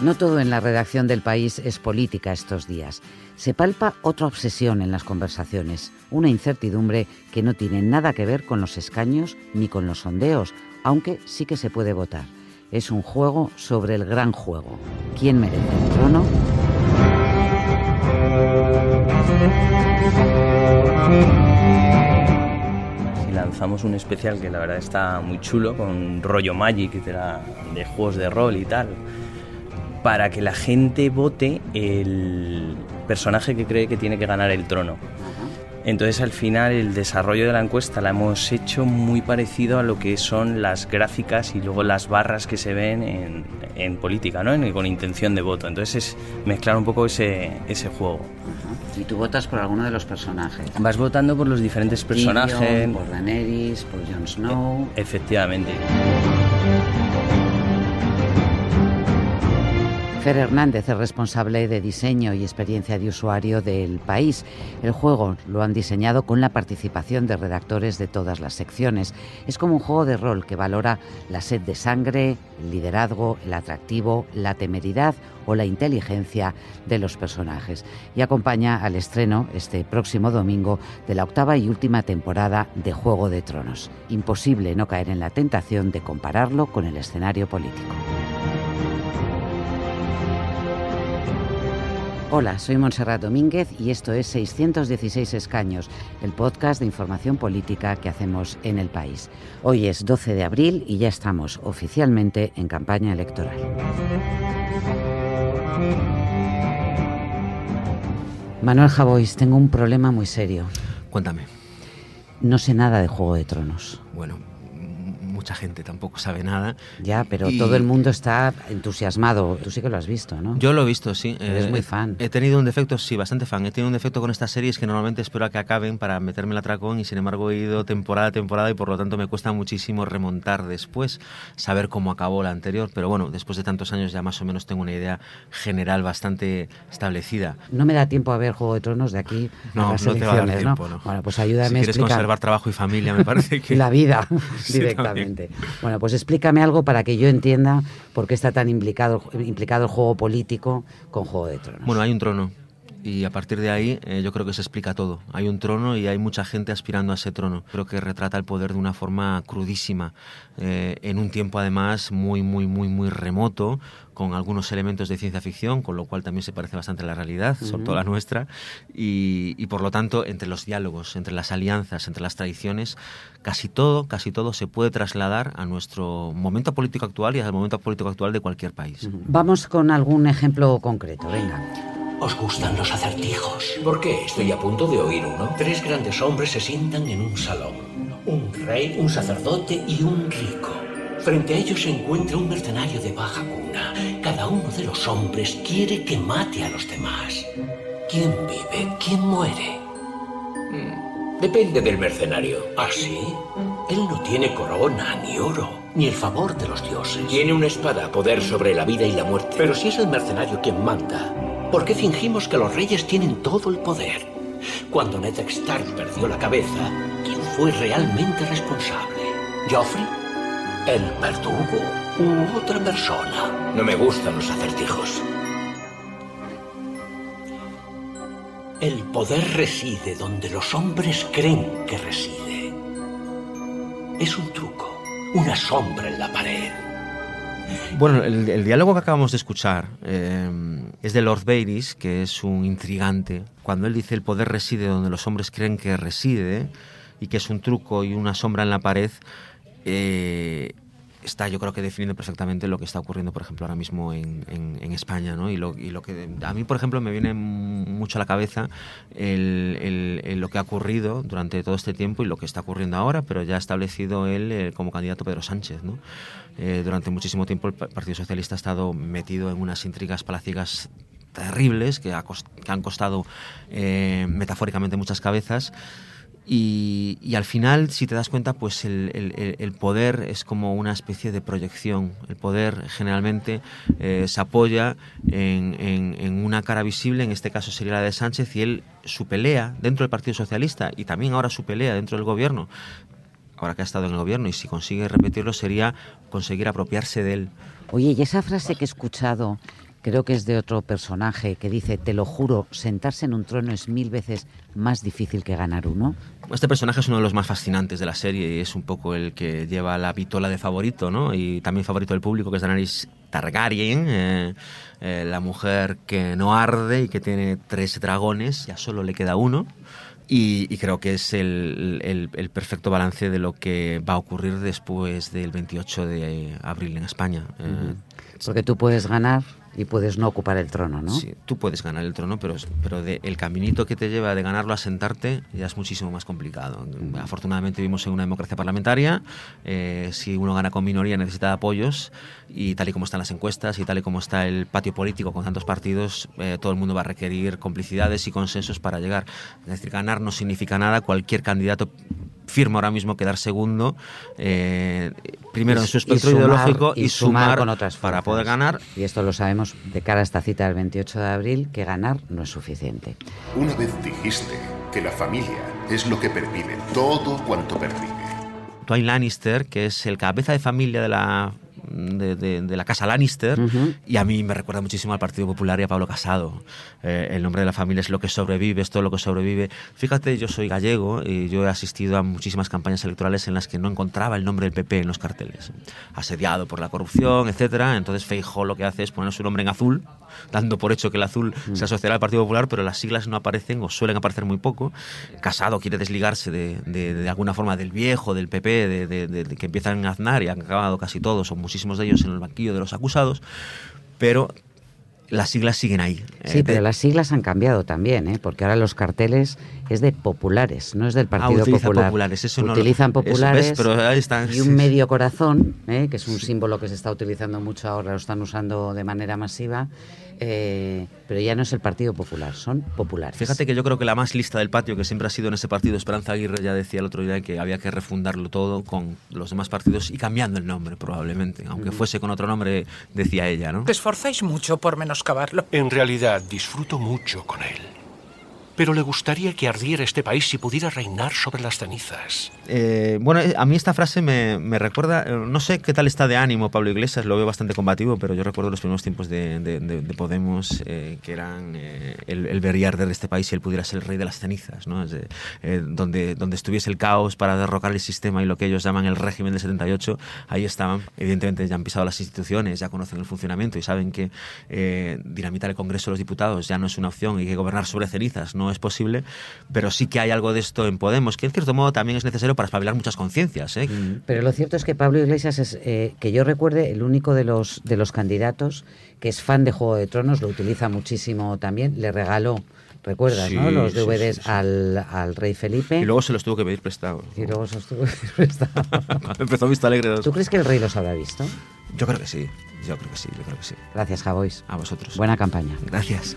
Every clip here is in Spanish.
No todo en la redacción del país es política estos días. Se palpa otra obsesión en las conversaciones, una incertidumbre que no tiene nada que ver con los escaños ni con los sondeos, aunque sí que se puede votar. Es un juego sobre el gran juego. ¿Quién merece el trono? Lanzamos un especial que la verdad está muy chulo, con rollo Magic, de, de juegos de rol y tal para que la gente vote el personaje que cree que tiene que ganar el trono. Entonces al final el desarrollo de la encuesta la hemos hecho muy parecido a lo que son las gráficas y luego las barras que se ven en, política, ¿no? con intención de voto. Entonces es mezclar un poco ese, ese juego. ¿Y tú votas por alguno de los personajes? Vas votando por los diferentes personajes. por Daenerys, por Jon Snow. Efectivamente. Fer Hernández es responsable de diseño y experiencia de usuario del país. El juego lo han diseñado con la participación de redactores de todas las secciones. Es como un juego de rol que valora la sed de sangre, el liderazgo, el atractivo, la temeridad o la inteligencia de los personajes. Y acompaña al estreno este próximo domingo de la octava y última temporada de Juego de Tronos. Imposible no caer en la tentación de compararlo con el escenario político. Hola, soy Montserrat Domínguez y esto es 616 Escaños, el podcast de información política que hacemos en el país. Hoy es 12 de abril y ya estamos oficialmente en campaña electoral. Manuel Javois, tengo un problema muy serio. Cuéntame. No sé nada de Juego de Tronos. Bueno, mucha gente tampoco sabe nada. Ya, pero todo el mundo está entusiasmado. Tú sí que lo has visto, ¿no? Yo lo he visto, sí. Eres eh, muy fan. He tenido un defecto, sí, bastante fan. He tenido un defecto con estas series que normalmente espero a que acaben para meterme el atracón y sin embargo he ido temporada a temporada y por lo tanto me cuesta muchísimo remontar después, saber cómo acabó la anterior. Pero bueno, después de tantos años ya más o menos tengo una idea general bastante establecida. No me da tiempo a ver Juego de Tronos de aquí no, a las no te va a dar tiempo, ¿no? Bueno, pues ayúdame si a quieres conservar trabajo y familia, me parece que... la vida, directamente. Bueno, pues explícame algo para que yo entienda por qué está tan implicado, implicado el juego político con Juego de Tronos. Bueno, hay un trono y a partir de ahí eh, yo creo que se explica todo. Hay un trono y hay mucha gente aspirando a ese trono. Creo que retrata el poder de una forma crudísima, eh, en un tiempo además muy, muy, muy, muy remoto, con algunos elementos de ciencia ficción, con lo cual también se parece bastante a la realidad, sobre todo la nuestra, y, y, por lo tanto entre los diálogos, entre las alianzas, entre las tradiciones, casi todo, casi todo se puede trasladar a nuestro momento político actual y al momento político actual de cualquier país. Vamos con algún ejemplo concreto, venga. ¿Os gustan los acertijos? ¿Por qué? Estoy a punto de oír uno. Tres grandes hombres se sientan en un salón. Un rey, un sacerdote y un rico. Frente a ellos se encuentra un mercenario de baja cuna. Cada uno de los hombres quiere que mate a los demás. ¿Quién vive? ¿Quién muere? Hmm, depende del mercenario. ¿Ah, sí? Él no tiene corona, ni oro, ni el favor de los dioses. Tiene una espada, poder sobre la vida y la muerte. Pero si es el mercenario quien manda, ¿Por qué fingimos que los reyes tienen todo el poder? Cuando Ned Stark perdió la cabeza, ¿quién fue realmente responsable? ¿Joffrey? ¿El verdugo? ¿U otra persona? No me gustan los acertijos. El poder reside donde los hombres creen que reside. Es un truco, una sombra en la pared. Bueno, el, diálogo que acabamos de escuchar eh, es de Lord Varys, que es un intrigante. Cuando él dice el poder reside donde los hombres creen que reside y que es un truco y una sombra en la pared, eh, está yo creo que definiendo perfectamente lo que está ocurriendo, por ejemplo, ahora mismo en, España. ¿no? Y, lo, que a mí, por ejemplo, me viene mucho a la cabeza lo que ha ocurrido durante todo este tiempo y lo que está ocurriendo ahora, pero ya ha establecido él eh, como candidato Pedro Sánchez. ¿no? Eh, durante muchísimo tiempo el Partido Socialista ha estado metido en unas intrigas palaciegas terribles que, han costado eh, metafóricamente muchas cabezas. Y, al final, si te das cuenta, pues el, poder es como una especie de proyección. El poder generalmente eh, se apoya en, una cara visible, en este caso sería la de Sánchez, y él, su pelea dentro del Partido Socialista y también ahora su pelea dentro del gobierno, ahora que ha estado en el gobierno, y si consigue repetirlo, sería conseguir apropiarse de él. Oye, y esa frase que he escuchado creo que es de otro personaje que dice, te lo juro, sentarse en un trono es mil veces más difícil que ganar uno. Este personaje es uno de los más fascinantes de la serie y es un poco el que lleva la vitola de favorito, ¿no? Y también favorito del público, que es Daenerys Targaryen, eh, eh, la mujer que no arde y que tiene tres dragones, ya solo le queda uno. Y, creo que es el, perfecto balance de lo que va a ocurrir después del 28 de abril en España. Eh, Porque tú puedes ganar y puedes no ocupar el trono, ¿no? Sí, tú puedes ganar el trono, pero, pero de, el caminito que te lleva de ganarlo a sentarte ya es muchísimo más complicado. Afortunadamente vivimos en una democracia parlamentaria. Eh, si uno gana con minoría necesita apoyos y tal y como están las encuestas y tal y como está el patio político con tantos partidos, eh, todo el mundo va a requerir complicidades y consensos para llegar. Es decir, ganar no significa nada. Cualquier candidato firma ahora mismo quedar segundo, eh, primero en su espectro ideológico y, sumar, con otras para poder ganar. Y esto lo sabemos de cara a esta cita del 28 de abril, que ganar no es suficiente. Una vez dijiste que la familia es lo que pervive todo cuanto pervive. Twain Lannister, que es el cabeza de familia de la de, la casa Lannister y a mí me recuerda muchísimo al Partido Popular y a Pablo Casado. Eh, el nombre de la familia es lo que sobrevive, es todo lo que sobrevive. Fíjate, yo soy gallego y yo he asistido a muchísimas campañas electorales en las que no encontraba el nombre del PP en los carteles. Asediado por la corrupción, etcétera. Entonces Feijó lo que hace es poner su nombre en azul, dando por hecho que el azul se asociará al Partido Popular, pero las siglas no aparecen o suelen aparecer muy poco. Casado quiere desligarse de, de, alguna forma del viejo, del PP, de, que empiezan a Aznar y han acabado casi todos, son muchísimos de ellos en el banquillo de los acusados, pero las siglas siguen ahí. Sí, pero las siglas han cambiado también, ¿eh? porque ahora los carteles es de populares, no es del ah, Partido Popular. Populares, eso utilizan populares pero ahí están, y un medio corazón, ¿eh? que es un símbolo que se está utilizando mucho ahora, lo están usando de manera masiva. Eh, pero ya no es el Partido Popular, son populares. Fíjate que yo creo que la más lista del patio, que siempre ha sido en ese partido, Esperanza Aguirre ya decía el otro día que había que refundarlo todo con los demás partidos y cambiando el nombre probablemente, aunque fuese con otro nombre, decía ella, ¿no? Te esforzáis mucho por menoscabarlo. En realidad disfruto mucho con él pero le gustaría que ardiera este país si pudiera reinar sobre las cenizas. Eh, bueno, a mí esta frase me, recuerda, eh, no sé qué tal está de ánimo Pablo Iglesias, lo veo bastante combativo, pero yo recuerdo los primeros tiempos de, de, Podemos, eh, que eran el, el ver de este país si él pudiera ser el rey de las cenizas, ¿no? donde, donde estuviese el caos para derrocar el sistema y lo que ellos llaman el régimen del 78, ahí estaban. Evidentemente ya han pisado las instituciones, ya conocen el funcionamiento y saben que dinamitar el Congreso de los Diputados ya no es una opción y que gobernar sobre cenizas no es posible, pero sí que hay algo de esto en Podemos, que en cierto modo también es necesario para espabilar muchas conciencias. ¿eh? Mm. Pero lo cierto es que Pablo Iglesias es, eh, que yo recuerde, el único de los, de los candidatos que es fan de Juego de Tronos, lo utiliza muchísimo también, le regaló ¿Recuerdas, no? Los DVDs al, al, rey Felipe. Y luego se los tuvo que pedir prestado. Y luego se los tuvo que pedir prestado. Empezó Vista Alegre. ¿Tú crees que el rey los habrá visto? Yo creo que sí. Yo creo que sí. Yo creo que sí. Gracias, Javois. A vosotros. Buena campaña. Gracias.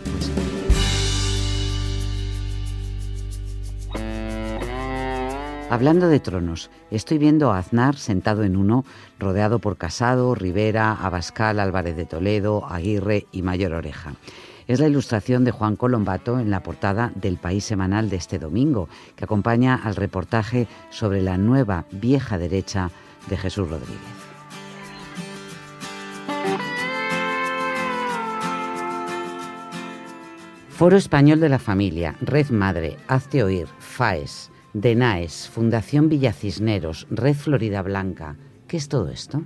Hablando de tronos, estoy viendo a Aznar sentado en uno, rodeado por Casado, Rivera, Abascal, Álvarez de Toledo, Aguirre y Mayor Oreja. Es la ilustración de Juan Colombato en la portada del País Semanal de este domingo, que acompaña al reportaje sobre la nueva vieja derecha de Jesús Rodríguez. Foro Español de la Familia, Red Madre, Hazte Oír, FAES, DENAES, Fundación Villa Cisneros, Red Florida Blanca. ¿Qué es todo esto?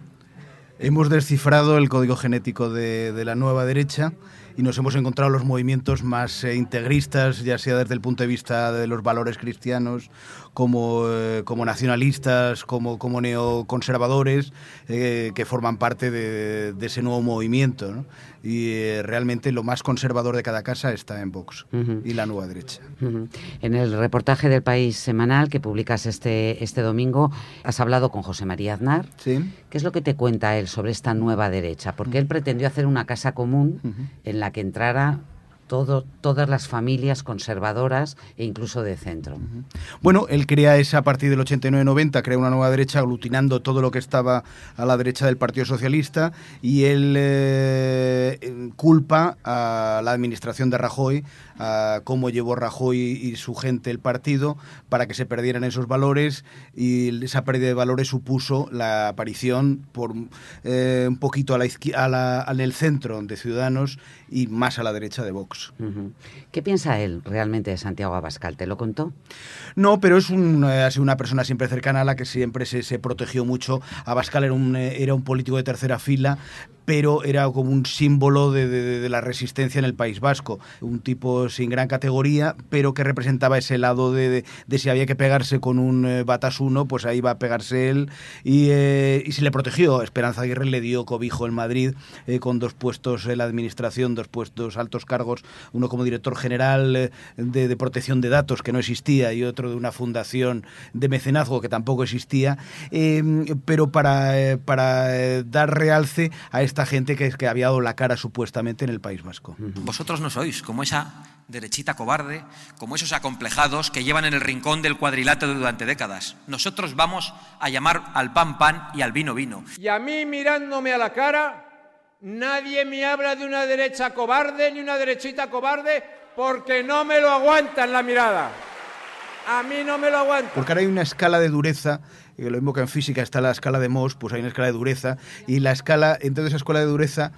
Hemos descifrado el código genético de, la nueva derecha y nos hemos encontrado los movimientos más eh, integristas, ya sea desde el punto de vista de los valores cristianos, como, eh, como nacionalistas, como, como neoconservadores, eh, que forman parte de, ese nuevo movimiento. Y realmente lo más conservador de cada casa está en Vox y la nueva derecha. En el reportaje del País Semanal que publicas este, este domingo, has hablado con José María Aznar. Sí. ¿Qué es lo que te cuenta él sobre esta nueva derecha? Porque él pretendió hacer una casa común en la que entrara todas las familias conservadoras e incluso de centro. Bueno, él crea esa a partir del 89-90, crea una nueva derecha aglutinando todo lo que estaba a la derecha del Partido Socialista y él eh, culpa a la administración de Rajoy a cómo llevó Rajoy y su gente el partido para que se perdieran esos valores y esa pérdida de valores supuso la aparición por eh, un poquito a la, a la, en el centro de Ciudadanos y más a la derecha de Vox. ¿Qué piensa él realmente de Santiago Abascal? ¿Te lo contó? No, pero es un, eh, ha sido una persona siempre cercana a la que siempre se, se protegió mucho. Abascal era un, eh, era un político de tercera fila, pero era como un símbolo de, la resistencia en el País Vasco. Un tipo sin gran categoría, pero que representaba ese lado de, si había que pegarse con un eh, batasuno, pues ahí va a pegarse él. Y, eh, y, se le protegió. Esperanza Aguirre le dio cobijo en Madrid eh, con dos puestos en la administración, dos puestos altos cargos, uno como director general de, protección de datos, que no existía, y otro de una fundación de mecenazgo, que tampoco existía, pero para, para dar realce a este esta gente que, que había dado la cara supuestamente en el País Vasco. Vosotros no sois como esa derechita cobarde, como esos acomplejados que llevan en el rincón del cuadrilátero durante décadas. Nosotros vamos a llamar al pan pan y al vino vino. Y a mí mirándome a la cara, nadie me habla de una derecha cobarde ni una derechita cobarde porque no me lo aguantan la mirada. A mí no me lo aguanta. Porque ahora hay una escala de dureza lo mismo que en física está la escala de Mohs, pues hay una escala de dureza, y la escala, entonces esa escala de dureza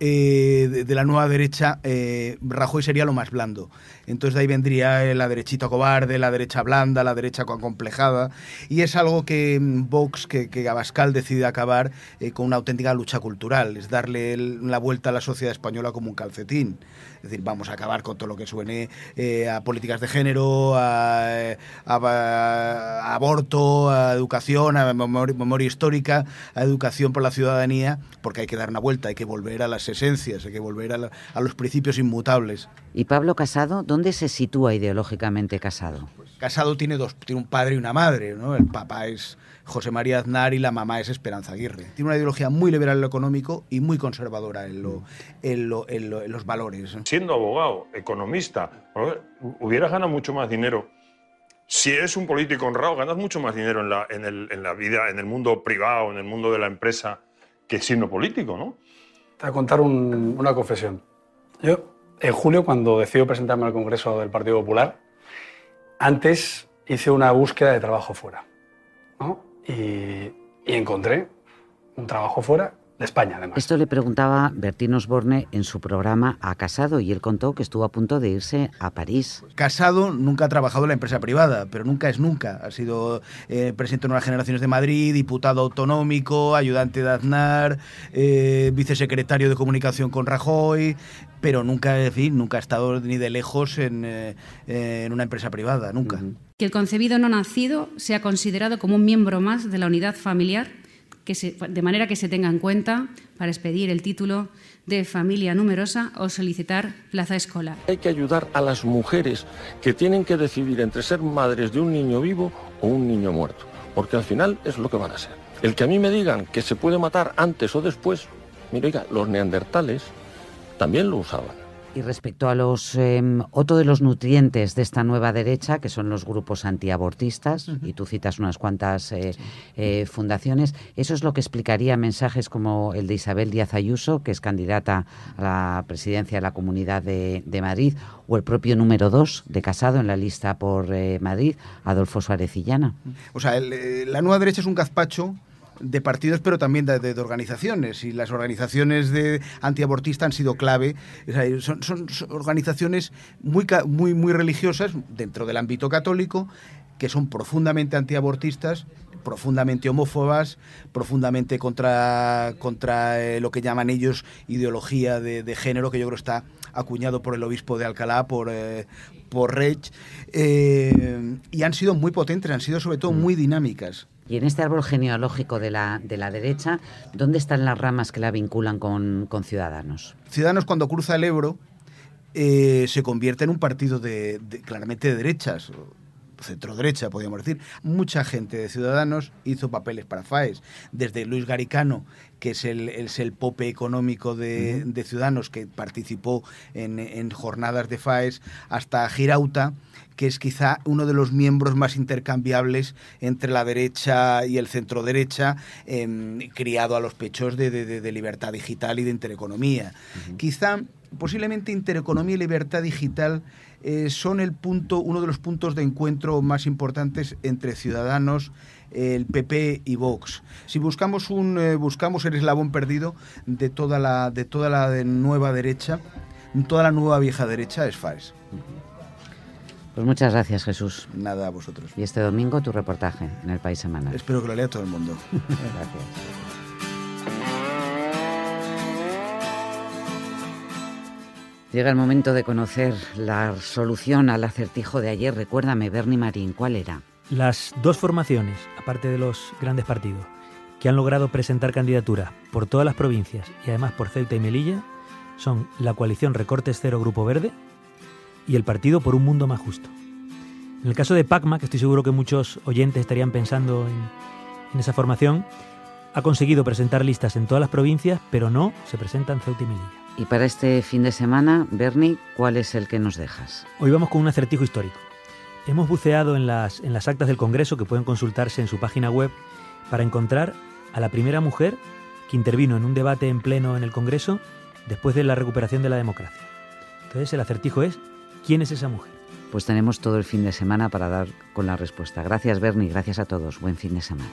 eh, de, la nueva derecha, eh, Rajoy sería lo más blando. Entonces de ahí vendría eh, la derechita cobarde, la derecha blanda, la derecha complejada. Y es algo que mm, Vox, que, que Abascal decide acabar con una auténtica lucha cultural, es darle la vuelta a la sociedad española como un calcetín. Es decir, vamos a acabar con todo lo que suene a políticas de género, a, aborto, a educación, a memoria, histórica, a educación por la ciudadanía, porque hay que dar una vuelta, hay que volver a las esencias, hay que volver a, a los principios inmutables. ¿Y Pablo Casado, dónde se sitúa ideológicamente Casado? Casado tiene dos, tiene un padre y una madre, ¿no? El papá es José María Aznar y la mamá es Esperanza Aguirre. Tiene una ideología muy liberal en lo económico y muy conservadora en, lo, en, los valores. Siendo abogado, economista, hubieras ganado mucho más dinero. Si eres un político honrado, ganas mucho más dinero en la, en, el, en la vida, en el mundo privado, en el mundo de la empresa, que siendo político, ¿no? Te voy a contar una confesión. Yo, en julio, cuando decido presentarme al Congreso del Partido Popular, antes hice una búsqueda de trabajo fuera. y, encontré un trabajo fuera de España, además. Esto le preguntaba Bertín Osborne en su programa a Casado y él contó que estuvo a punto de irse a París. Casado nunca ha trabajado en la empresa privada, pero nunca es nunca. Ha sido eh, presidente en unas generaciones de Madrid, diputado autonómico, ayudante de Aznar, eh, vicesecretario de comunicación con Rajoy, pero nunca, en fin, nunca ha estado ni de lejos en, eh, en una empresa privada, nunca. Que el concebido no nacido sea considerado como un miembro más de la unidad familiar de manera que se tenga en cuenta para expedir el título de familia numerosa o solicitar plaza escolar. Hay que ayudar a las mujeres que tienen que decidir entre ser madres de un niño vivo o un niño muerto, porque al final es lo que van a ser. El que a mí me digan que se puede matar antes o después, mira, oiga, los neandertales también lo usaban. Y respecto a los em, otro de los nutrientes de esta nueva derecha, que son los grupos antiabortistas, y tú citas unas cuantas eh, eh, fundaciones, eso es lo que explicaría mensajes como el de Isabel Díaz Ayuso, que es candidata a la presidencia de la Comunidad de, Madrid, o el propio número dos de Casado en la lista por eh, Madrid, Adolfo Suárez Illana. O sea, la nueva derecha es un gazpacho de partidos, pero también de, organizaciones. Y las organizaciones de antiabortistas han sido clave. son, organizaciones muy, muy, muy religiosas dentro del ámbito católico que son profundamente antiabortistas, profundamente homófobas, profundamente contra, contra eh, lo que llaman ellos ideología de, género, que yo creo está acuñado por el obispo de Alcalá, por, eh, por Rech, eh, y han sido muy potentes, han sido sobre todo mm. muy dinámicas. Y en este árbol genealógico de la, de la derecha, ¿dónde están las ramas que la vinculan con, Ciudadanos? Ciudadanos cuando cruza el Ebro eh, se convierte en un partido de, claramente de derechas. Centro-derecha, podríamos decir, mucha gente de Ciudadanos hizo papeles para FAES, desde Luis Garicano, que es el, es el pope económico de, de Ciudadanos, que participó en, en jornadas de FAES, hasta Girauta, que es quizá uno de los miembros más intercambiables entre la derecha y el centro derecha, em, criado a los pechos de, de- de libertad digital y de intereconomía. Quizá, posiblemente intereconomía y libertad digital eh, son el punto, uno de los puntos de encuentro más importantes entre ciudadanos, el PP y Vox. Si buscamos un eh, buscamos el eslabón perdido de toda la de toda la de nueva derecha, toda la nueva vieja derecha es FAES. Pues muchas gracias, Jesús. Nada a vosotros. Y este domingo tu reportaje en el País Semanal. Espero que lo lea todo el mundo. Gracias. Llega el momento de conocer la solución al acertijo de ayer. Recuérdame, Bernie Marín, ¿cuál era? Las dos formaciones, aparte de los grandes partidos, que han logrado presentar candidatura por todas las provincias y además por Ceuta y Melilla, son la coalición Recortes Cero Grupo Verde y el Partido por un Mundo Más Justo. En el caso de PACMA, que estoy seguro que muchos oyentes estarían pensando en, esa formación, ha conseguido presentar listas en todas las provincias, pero no se presenta en Ceuta y Melilla. Y para este fin de semana, Bernie, ¿cuál es el que nos dejas? Hoy vamos con un acertijo histórico. Hemos buceado en las, en las actas del Congreso que pueden consultarse en su página web para encontrar a la primera mujer que intervino en un debate en pleno en el Congreso después de la recuperación de la democracia. Entonces el acertijo es, ¿quién es esa mujer? Pues tenemos todo el fin de semana para dar con la respuesta. Gracias, Bernie. Gracias a todos. Buen fin de semana.